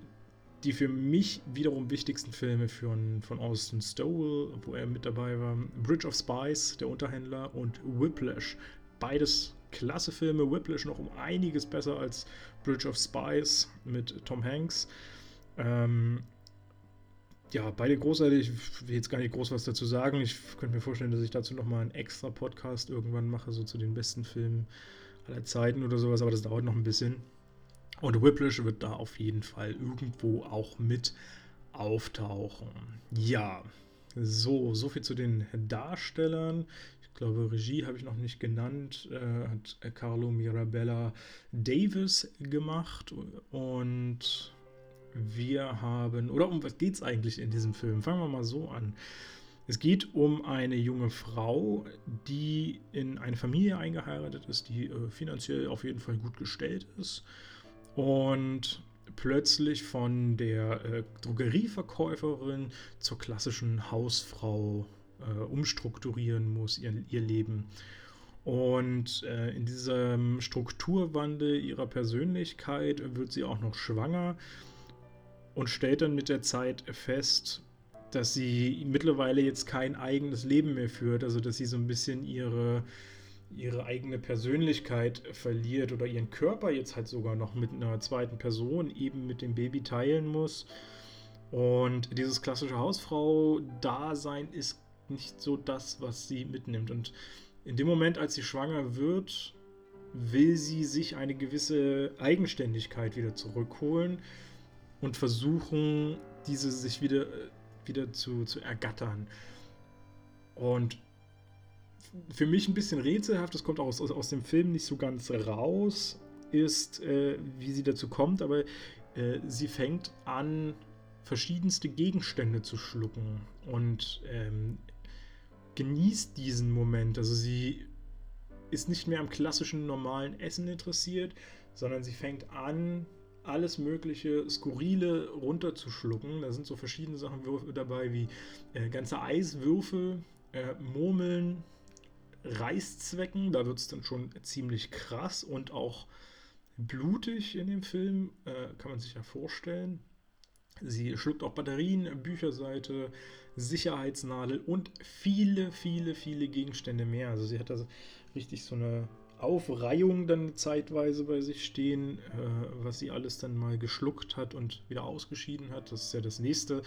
die für mich wiederum wichtigsten Filme von, von Austin Stowell, wo er mit dabei war, Bridge of Spies, der Unterhändler, und Whiplash. Beides klasse Filme. Whiplash noch um einiges besser als Bridge of Spies mit Tom Hanks. Ähm, ja, beide großartig. Ich will jetzt gar nicht groß was dazu sagen. Ich könnte mir vorstellen, dass ich dazu nochmal einen extra Podcast irgendwann mache, so zu den besten Filmen aller Zeiten oder sowas, aber das dauert noch ein bisschen. Und Whiplash wird da auf jeden Fall irgendwo auch mit auftauchen. Ja, so, so viel zu den Darstellern. Ich glaube, Regie habe ich noch nicht genannt. Äh, hat Carlo Mirabella Davis gemacht. Und wir haben, oder um was geht es eigentlich in diesem Film? Fangen wir mal so an. Es geht um eine junge Frau, die in eine Familie eingeheiratet ist, die äh, finanziell auf jeden Fall gut gestellt ist und plötzlich von der äh, Drogerieverkäuferin zur klassischen Hausfrau äh, umstrukturieren muss, ihr, ihr Leben. Und äh, in diesem Strukturwandel ihrer Persönlichkeit wird sie auch noch schwanger und stellt dann mit der Zeit fest, dass sie mittlerweile jetzt kein eigenes Leben mehr führt, also dass sie so ein bisschen ihre, ihre eigene Persönlichkeit verliert oder ihren Körper jetzt halt sogar noch mit einer zweiten Person, eben mit dem Baby teilen muss. Und dieses klassische Hausfrau-Dasein ist nicht so das, was sie mitnimmt. Und in dem Moment, als sie schwanger wird, will sie sich eine gewisse Eigenständigkeit wieder zurückholen und versuchen, diese sich wieder wieder zu, zu ergattern. Und für mich ein bisschen rätselhaft, das kommt auch aus, aus dem Film nicht so ganz raus, ist, äh, wie sie dazu kommt, aber äh, sie fängt an, verschiedenste Gegenstände zu schlucken und ähm, genießt diesen Moment. Also sie ist nicht mehr am klassischen normalen Essen interessiert, sondern sie fängt an, alles mögliche Skurrile runterzuschlucken. Da sind so verschiedene Sachen dabei wie äh, ganze Eiswürfel, äh, Murmeln, Reißzwecken. Da wird es dann schon ziemlich krass und auch blutig in dem Film, äh, kann man sich ja vorstellen. Sie schluckt auch Batterien, Bücherseite, Sicherheitsnadel und viele, viele, viele Gegenstände mehr. Also sie hat da richtig so eine Aufreihung dann zeitweise bei sich stehen, äh, was sie alles dann mal geschluckt hat und wieder ausgeschieden hat. Das ist ja das nächste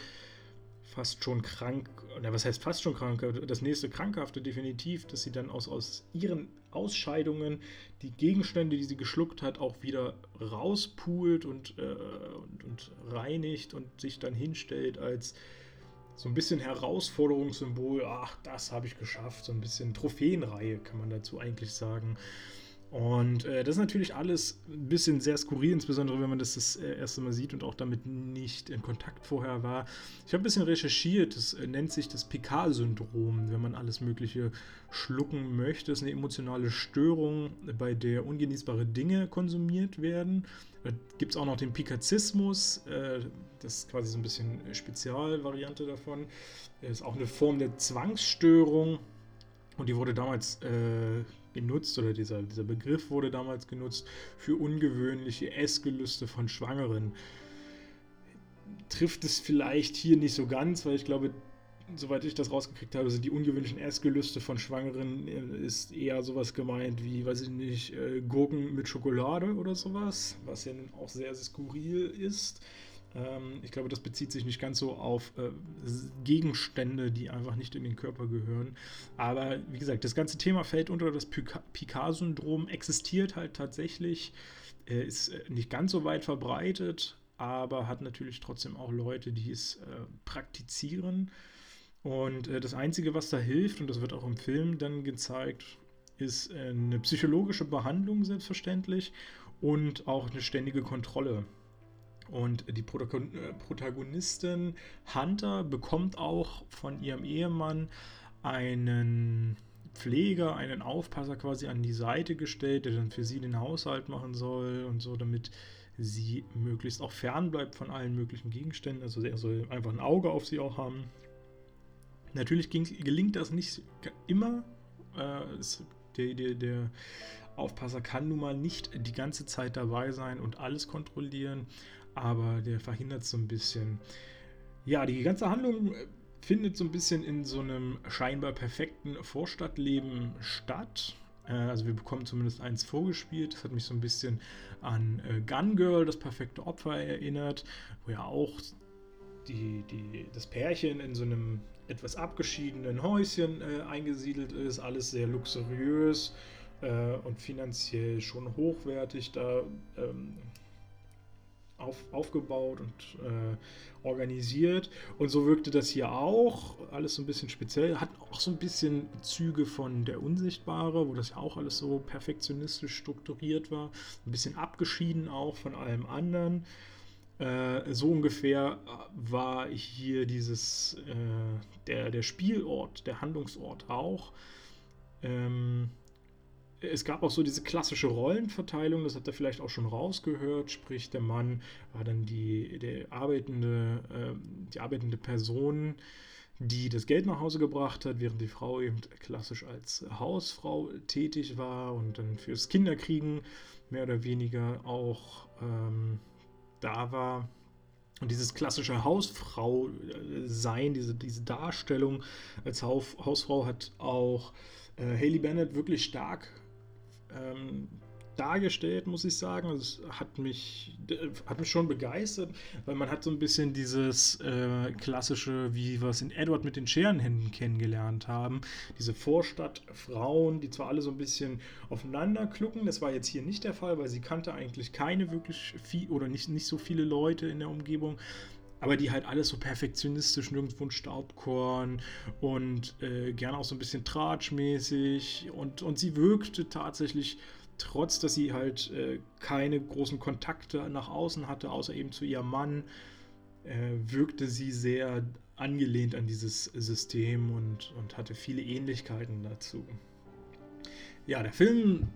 fast schon krank, oder was heißt fast schon krank, das nächste Krankhafte definitiv, dass sie dann aus, aus ihren Ausscheidungen die Gegenstände, die sie geschluckt hat, auch wieder rauspult und, äh, und, und reinigt und sich dann hinstellt als so ein bisschen Herausforderungssymbol, ach, das habe ich geschafft, so ein bisschen Trophäenreihe kann man dazu eigentlich sagen. Und äh, das ist natürlich alles ein bisschen sehr skurril, insbesondere wenn man das das äh, erste Mal sieht und auch damit nicht in Kontakt vorher war. Ich habe ein bisschen recherchiert, das äh, nennt sich das Picard-Syndrom, wenn man alles Mögliche schlucken möchte. Das ist eine emotionale Störung, bei der ungenießbare Dinge konsumiert werden. Da gibt es auch noch den Pikazismus, äh, das ist quasi so ein bisschen Spezialvariante davon. Das ist auch eine Form der Zwangsstörung und die wurde damals äh, genutzt oder dieser, dieser Begriff wurde damals genutzt für ungewöhnliche Essgelüste von Schwangeren. Trifft es vielleicht hier nicht so ganz, weil ich glaube, soweit ich das rausgekriegt habe, sind die ungewöhnlichen Essgelüste von Schwangeren äh, ist eher sowas gemeint wie, weiß ich nicht, äh, Gurken mit Schokolade oder sowas, was ja auch sehr, sehr skurril ist. Ähm, ich glaube, das bezieht sich nicht ganz so auf äh, Gegenstände, die einfach nicht in den Körper gehören. Aber wie gesagt, das ganze Thema fällt unter das Picard-Syndrom, existiert halt tatsächlich, äh, ist äh, nicht ganz so weit verbreitet, aber hat natürlich trotzdem auch Leute, die es äh, praktizieren. Und äh, das Einzige, was da hilft, und das wird auch im Film dann gezeigt, ist äh, eine psychologische Behandlung selbstverständlich und auch eine ständige Kontrolle Und die Protagonistin Hunter bekommt auch von ihrem Ehemann einen Pfleger, einen Aufpasser quasi an die Seite gestellt, der dann für sie den Haushalt machen soll und so, damit sie möglichst auch fern bleibt von allen möglichen Gegenständen. Also er soll einfach ein Auge auf sie auch haben. Natürlich gelingt das nicht immer. Äh, es, der, der, der Aufpasser kann nun mal nicht die ganze Zeit dabei sein und alles kontrollieren, aber der verhindert so ein bisschen. Ja, die ganze Handlung äh, findet so ein bisschen in so einem scheinbar perfekten Vorstadtleben statt. Äh, also wir bekommen zumindest eins vorgespielt. Das hat mich so ein bisschen an äh, Gun Girl, das perfekte Opfer, erinnert, wo ja auch die, die, das Pärchen in so einem etwas abgeschiedenen Häuschen äh, eingesiedelt ist. Alles sehr luxuriös äh, und finanziell schon hochwertig da ähm, auf, aufgebaut und äh, organisiert. Und so wirkte das hier auch. Alles so ein bisschen speziell. Hat auch so ein bisschen Züge von Der Unsichtbare, wo das ja auch alles so perfektionistisch strukturiert war. Ein bisschen abgeschieden auch von allem anderen. Äh, so ungefähr war hier dieses, äh, der, der Spielort, der Handlungsort auch. Ähm, es gab auch so diese klassische Rollenverteilung, das hat er vielleicht auch schon rausgehört, sprich der Mann war dann die, der arbeitende, äh, die arbeitende Person, die das Geld nach Hause gebracht hat, während die Frau eben klassisch als Hausfrau tätig war und dann fürs Kinderkriegen mehr oder weniger auch ähm, da war. Und dieses klassische Hausfrau-Sein, diese, diese Darstellung als Haus, Hausfrau hat auch äh, Haley Bennett wirklich stark ähm, dargestellt, muss ich sagen. Also es hat mich, hat mich schon begeistert, weil man hat so ein bisschen dieses äh, klassische, wie wir es in Edward mit den Scherenhänden kennengelernt haben. Diese Vorstadtfrauen, die zwar alle so ein bisschen aufeinander klucken, das war jetzt hier nicht der Fall, weil sie kannte eigentlich keine wirklich viel oder nicht, nicht so viele Leute in der Umgebung aber die halt alles so perfektionistisch, nirgendwo ein Staubkorn und äh, gerne auch so ein bisschen tratschmäßig und, und sie wirkte tatsächlich, trotz dass sie halt äh, keine großen Kontakte nach außen hatte, außer eben zu ihrem Mann, äh, wirkte sie sehr angelehnt an dieses System und, und hatte viele Ähnlichkeiten dazu. Ja, der Film,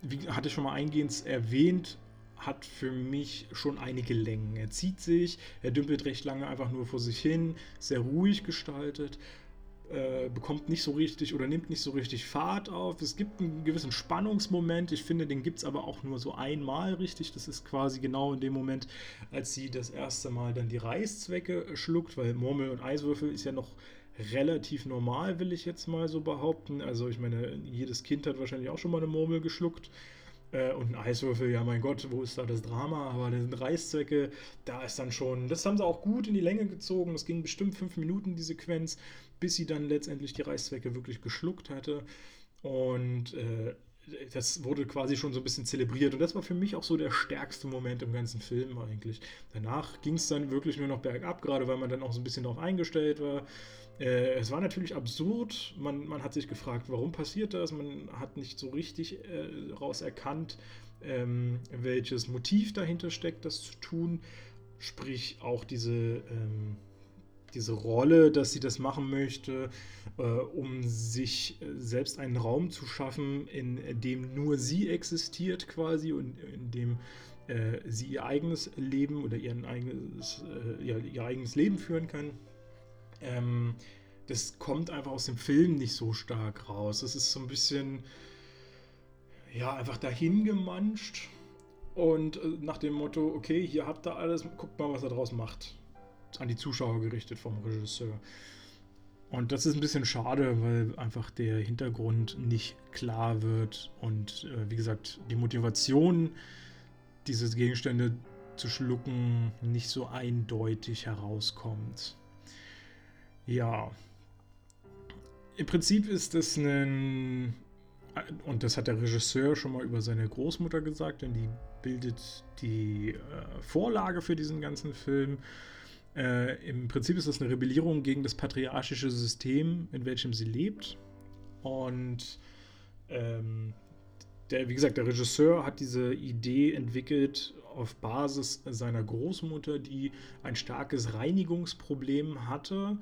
wie hatte ich schon mal eingehend erwähnt, hat für mich schon einige Längen. Er zieht sich, er dümpelt recht lange einfach nur vor sich hin, sehr ruhig gestaltet, äh, bekommt nicht so richtig oder nimmt nicht so richtig Fahrt auf. Es gibt einen gewissen Spannungsmoment, ich finde, den gibt es aber auch nur so einmal richtig. Das ist quasi genau in dem Moment, als sie das erste Mal dann die Reißzwecke schluckt, weil Murmel und Eiswürfel ist ja noch relativ normal, will ich jetzt mal so behaupten. Also ich meine, jedes Kind hat wahrscheinlich auch schon mal eine Murmel geschluckt. Äh, und ein Eiswürfel, ja mein Gott, wo ist da das Drama? Aber das sind Reißzwecke, da ist dann schon, das haben sie auch gut in die Länge gezogen. Das ging bestimmt fünf Minuten, die Sequenz, bis sie dann letztendlich die Reißzwecke wirklich geschluckt hatte. Und äh, das wurde quasi schon so ein bisschen zelebriert. Und das war für mich auch so der stärkste Moment im ganzen Film eigentlich. Danach ging es dann wirklich nur noch bergab, gerade weil man dann auch so ein bisschen darauf eingestellt war. Äh, es war natürlich absurd. Man, man hat sich gefragt, warum passiert das? Man hat nicht so richtig äh, raus erkannt, ähm, welches Motiv dahinter steckt, das zu tun. Sprich, auch diese, ähm, diese Rolle, dass sie das machen möchte, äh, um sich selbst einen Raum zu schaffen, in dem nur sie existiert quasi und in dem äh, sie ihr eigenes Leben oder ihren eigenes, äh, ihr, ihr eigenes Leben führen kann ähm, das kommt einfach aus dem Film nicht so stark raus. Das ist so ein bisschen, ja, einfach dahin gemanscht und äh, nach dem Motto, okay, hier habt ihr alles, guckt mal, was er draus macht. An die Zuschauer gerichtet vom Regisseur. Und das ist ein bisschen schade, weil einfach der Hintergrund nicht klar wird und äh, wie gesagt, die Motivation, diese Gegenstände zu schlucken, nicht so eindeutig herauskommt. Ja. Im Prinzip ist es ein. Und das hat der Regisseur schon mal über seine Großmutter gesagt, denn die bildet die äh, Vorlage für diesen ganzen Film. Äh, Im Prinzip ist das eine Rebellierung gegen das patriarchische System, in welchem sie lebt. Und ähm, der, wie gesagt, der Regisseur hat diese Idee entwickelt auf Basis seiner Großmutter, die ein starkes Reinigungsproblem hatte.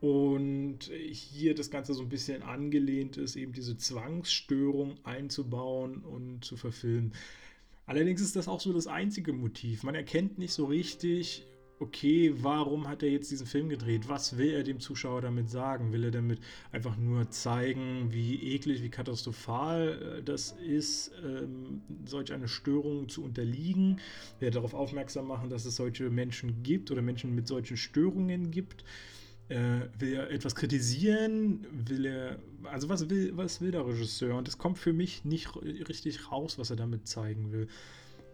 Und hier das Ganze so ein bisschen angelehnt ist, eben diese Zwangsstörung einzubauen und zu verfilmen. Allerdings ist das auch so das einzige Motiv. Man erkennt nicht so richtig, okay, warum hat er jetzt diesen Film gedreht? Was will er dem Zuschauer damit sagen? Will er damit einfach nur zeigen, wie eklig, wie katastrophal äh, das ist, ähm, solch eine Störung zu unterliegen? Will er darauf aufmerksam machen, dass es solche Menschen gibt oder Menschen mit solchen Störungen gibt? Äh, will er etwas kritisieren? Will er, also was will, was will der Regisseur? Und das kommt für mich nicht richtig raus, was er damit zeigen will.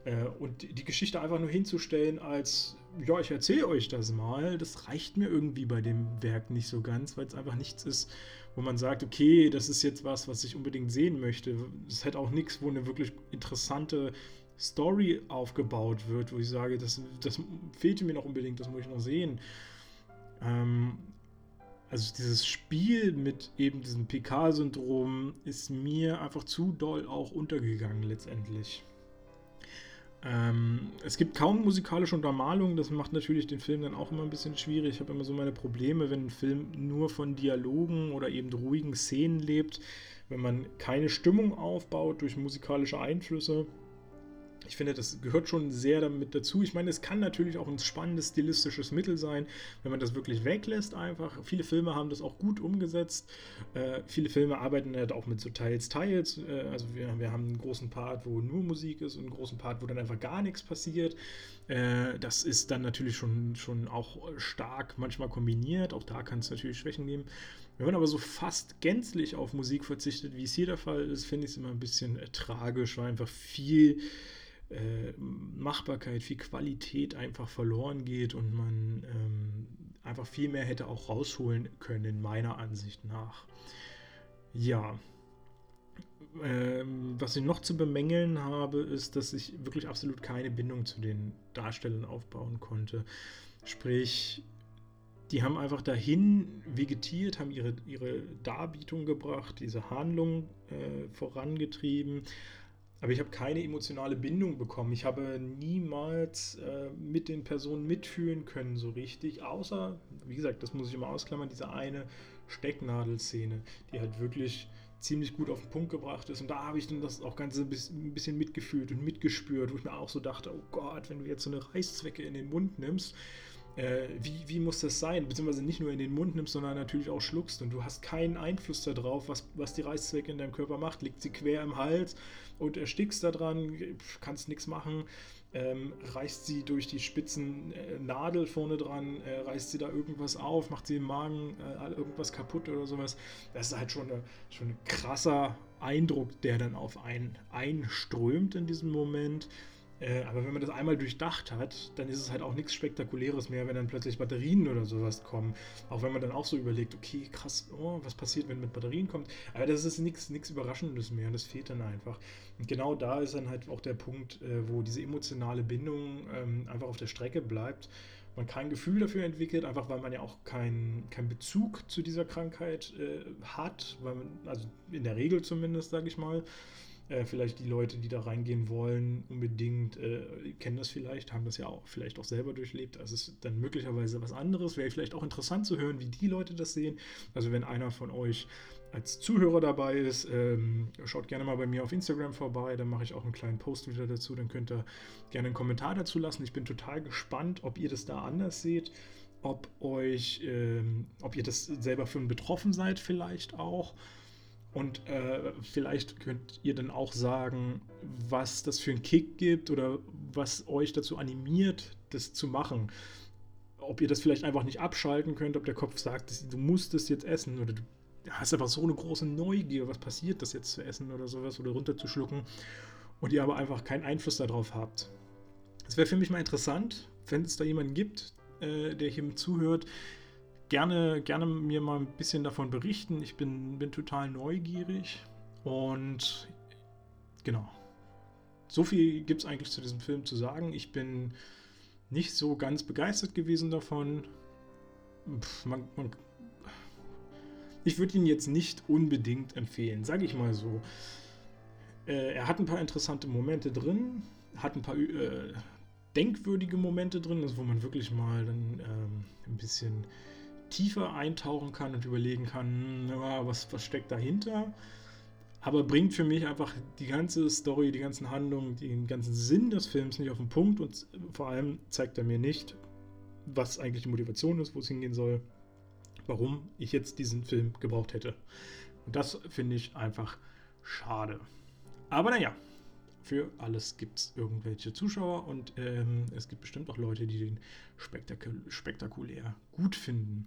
Äh, und die Geschichte einfach nur hinzustellen als, ja, ich erzähle euch das mal, das reicht mir irgendwie bei dem Werk nicht so ganz, weil es einfach nichts ist, wo man sagt, okay, das ist jetzt was, was ich unbedingt sehen möchte. Es hat auch nichts, wo eine wirklich interessante Story aufgebaut wird, wo ich sage, das, das fehlte mir noch unbedingt, das muss ich noch sehen. Ähm, also dieses Spiel mit eben diesem PK-Syndrom ist mir einfach zu doll auch untergegangen letztendlich. Ähm, es gibt kaum musikalische Untermalung, das macht natürlich den Film dann auch immer ein bisschen schwierig. Ich habe immer so meine Probleme, wenn ein Film nur von Dialogen oder eben ruhigen Szenen lebt, wenn man keine Stimmung aufbaut durch musikalische Einflüsse ich finde, das gehört schon sehr damit dazu. Ich meine, es kann natürlich auch ein spannendes stilistisches Mittel sein, wenn man das wirklich weglässt einfach. Viele Filme haben das auch gut umgesetzt. Äh, viele Filme arbeiten halt auch mit so Teils, Teils. Äh, also wir, wir haben einen großen Part, wo nur Musik ist und einen großen Part, wo dann einfach gar nichts passiert. Äh, das ist dann natürlich schon, schon auch stark manchmal kombiniert. Auch da kann es natürlich Schwächen geben. Wenn man aber so fast gänzlich auf Musik verzichtet, wie es hier der Fall ist, finde ich es immer ein bisschen äh, tragisch, weil einfach viel äh, Machbarkeit, viel Qualität einfach verloren geht und man ähm, einfach viel mehr hätte auch rausholen können, meiner Ansicht nach. Ja. Ähm, was ich noch zu bemängeln habe, ist, dass ich wirklich absolut keine Bindung zu den Darstellern aufbauen konnte. Sprich, die haben einfach dahin vegetiert, haben ihre, ihre Darbietung gebracht, diese Handlung äh, vorangetrieben, aber ich habe keine emotionale Bindung bekommen. Ich habe niemals äh, mit den Personen mitfühlen können, so richtig. Außer, wie gesagt, das muss ich immer ausklammern, diese eine Stecknadelszene, die halt wirklich ziemlich gut auf den Punkt gebracht ist. Und da habe ich dann das auch ganz ein bisschen mitgefühlt und mitgespürt, wo ich mir auch so dachte, oh Gott, wenn du jetzt so eine Reißzwecke in den Mund nimmst, äh, wie, wie muss das sein? Beziehungsweise nicht nur in den Mund nimmst, sondern natürlich auch schluckst. Und du hast keinen Einfluss darauf, was, was die Reißzwecke in deinem Körper macht. Liegt sie quer im Hals und erstickst da dran, kannst nichts machen. Ähm, reißt sie durch die spitzen äh, Nadel vorne dran, äh, reißt sie da irgendwas auf, macht sie im Magen äh, irgendwas kaputt oder sowas. Das ist halt schon, eine, schon ein krasser Eindruck, der dann auf einen einströmt in diesem Moment. Äh, aber wenn man das einmal durchdacht hat, dann ist es halt auch nichts Spektakuläres mehr, wenn dann plötzlich Batterien oder sowas kommen. Auch wenn man dann auch so überlegt, okay, krass, oh, was passiert, wenn mit Batterien kommt. Aber das ist nichts Überraschendes mehr, das fehlt dann einfach. Und genau da ist dann halt auch der Punkt, äh, wo diese emotionale Bindung ähm, einfach auf der Strecke bleibt. Man kein Gefühl dafür entwickelt, einfach weil man ja auch keinen kein Bezug zu dieser Krankheit äh, hat, weil man, also in der Regel zumindest, sage ich mal. Äh, vielleicht die Leute, die da reingehen wollen, unbedingt äh, kennen das vielleicht, haben das ja auch vielleicht auch selber durchlebt. Also es ist dann möglicherweise was anderes. Wäre vielleicht auch interessant zu hören, wie die Leute das sehen. Also wenn einer von euch als Zuhörer dabei ist, ähm, schaut gerne mal bei mir auf Instagram vorbei. Dann mache ich auch einen kleinen Post wieder dazu. Dann könnt ihr gerne einen Kommentar dazu lassen. Ich bin total gespannt, ob ihr das da anders seht ob euch, ähm, ob ihr das selber für einen betroffen seid, vielleicht auch. Und äh, vielleicht könnt ihr dann auch sagen, was das für einen Kick gibt oder was euch dazu animiert, das zu machen. Ob ihr das vielleicht einfach nicht abschalten könnt, ob der Kopf sagt, du musst es jetzt essen oder du hast einfach so eine große Neugier, was passiert, das jetzt zu essen oder sowas oder runterzuschlucken und ihr aber einfach keinen Einfluss darauf habt. Es wäre für mich mal interessant, wenn es da jemanden gibt, äh, der hier zuhört, gerne, gerne mir mal ein bisschen davon berichten. Ich bin, bin total neugierig und genau. So viel gibt es eigentlich zu diesem Film zu sagen. Ich bin nicht so ganz begeistert gewesen davon. Pff, man, man, ich würde ihn jetzt nicht unbedingt empfehlen, sage ich mal so. Äh, er hat ein paar interessante Momente drin. hat ein paar äh, denkwürdige Momente drin, also wo man wirklich mal dann ähm, ein bisschen tiefer eintauchen kann und überlegen kann, na, was, was steckt dahinter. Aber bringt für mich einfach die ganze Story, die ganzen Handlungen, den ganzen Sinn des Films nicht auf den Punkt und vor allem zeigt er mir nicht, was eigentlich die Motivation ist, wo es hingehen soll, warum ich jetzt diesen Film gebraucht hätte. Und das finde ich einfach schade. Aber naja, für alles gibt es irgendwelche Zuschauer und ähm, es gibt bestimmt auch Leute, die den spektakul spektakulär gut finden.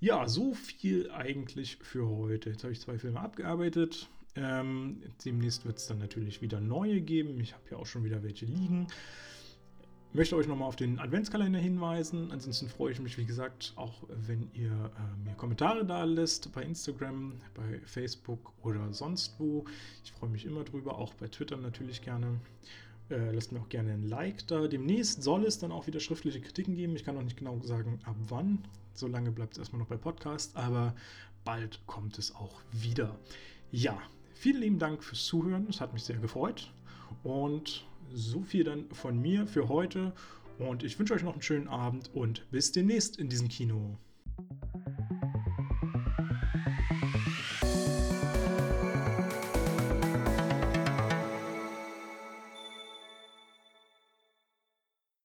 Ja, so viel eigentlich für heute. Jetzt habe ich zwei Filme abgearbeitet. Ähm, demnächst wird es dann natürlich wieder neue geben. Ich habe ja auch schon wieder welche liegen möchte euch nochmal auf den Adventskalender hinweisen. Ansonsten freue ich mich, wie gesagt, auch wenn ihr äh, mir Kommentare da lässt bei Instagram, bei Facebook oder sonst wo. Ich freue mich immer drüber, auch bei Twitter natürlich gerne. Äh, lasst mir auch gerne ein Like da. Demnächst soll es dann auch wieder schriftliche Kritiken geben. Ich kann noch nicht genau sagen, ab wann. So lange bleibt es erstmal noch bei Podcast, aber bald kommt es auch wieder. Ja, vielen lieben Dank fürs Zuhören. Es hat mich sehr gefreut. Und so viel dann von mir für heute und ich wünsche euch noch einen schönen Abend und bis demnächst in diesem Kino.